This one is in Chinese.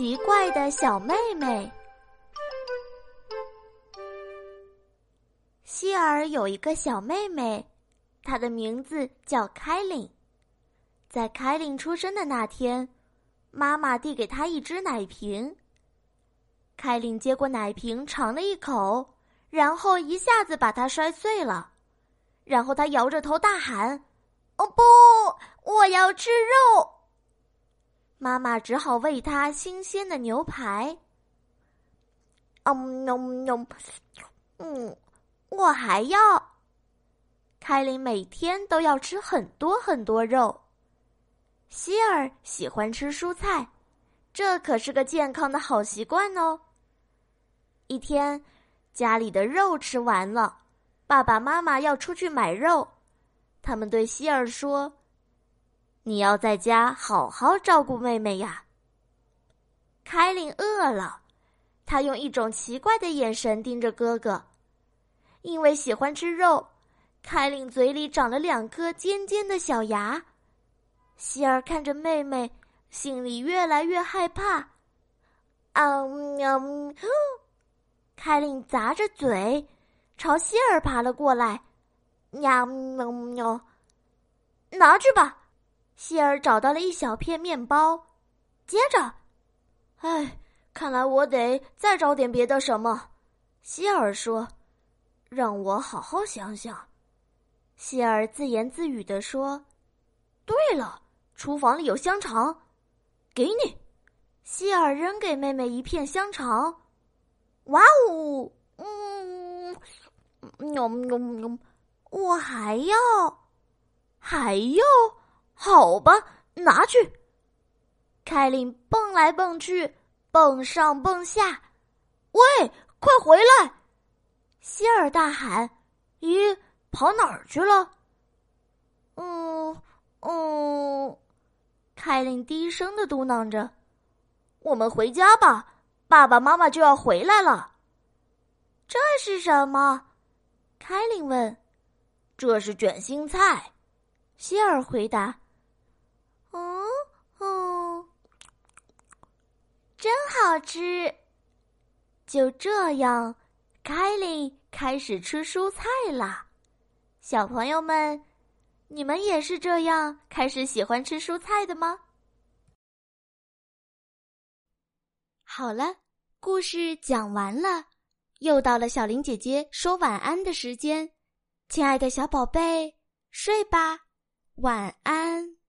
奇怪的小妹妹。希尔有一个小妹妹，她的名字叫凯琳。在凯琳出生的那天，妈妈递给她一只奶瓶。凯琳接过奶瓶，尝了一口，然后一下子把它摔碎了。然后她摇着头大喊：“哦不，我要吃肉！”妈妈只好喂它新鲜的牛排。嗯嗯嗯，嗯，我还要。凯琳每天都要吃很多很多肉。希尔喜欢吃蔬菜，这可是个健康的好习惯哦。一天，家里的肉吃完了，爸爸妈妈要出去买肉，他们对希尔说。你要在家好好照顾妹妹呀。凯琳饿了，她用一种奇怪的眼神盯着哥哥。因为喜欢吃肉，凯琳嘴里长了两颗尖尖的小牙。希尔看着妹妹，心里越来越害怕。嗯嗯，凯琳咂着嘴，朝希尔爬了过来。喵喵喵，拿去吧。希尔找到了一小片面包，接着，哎，看来我得再找点别的什么。希尔说：“让我好好想想。”希尔自言自语地说：“对了，厨房里有香肠，给你。”希尔扔给妹妹一片香肠。哇哦，嗯，喵喵喵，我还要，还要。好吧，拿去。凯琳蹦来蹦去，蹦上蹦下。喂，快回来！希尔大喊：“咦，跑哪儿去了？”嗯嗯，凯琳低声的嘟囔着：“我们回家吧，爸爸妈妈就要回来了。”这是什么？凯琳问。“这是卷心菜。”希尔回答。哦哦，真好吃！就这样，凯琳开始吃蔬菜啦。小朋友们，你们也是这样开始喜欢吃蔬菜的吗？好了，故事讲完了，又到了小林姐姐说晚安的时间。亲爱的小宝贝，睡吧，晚安。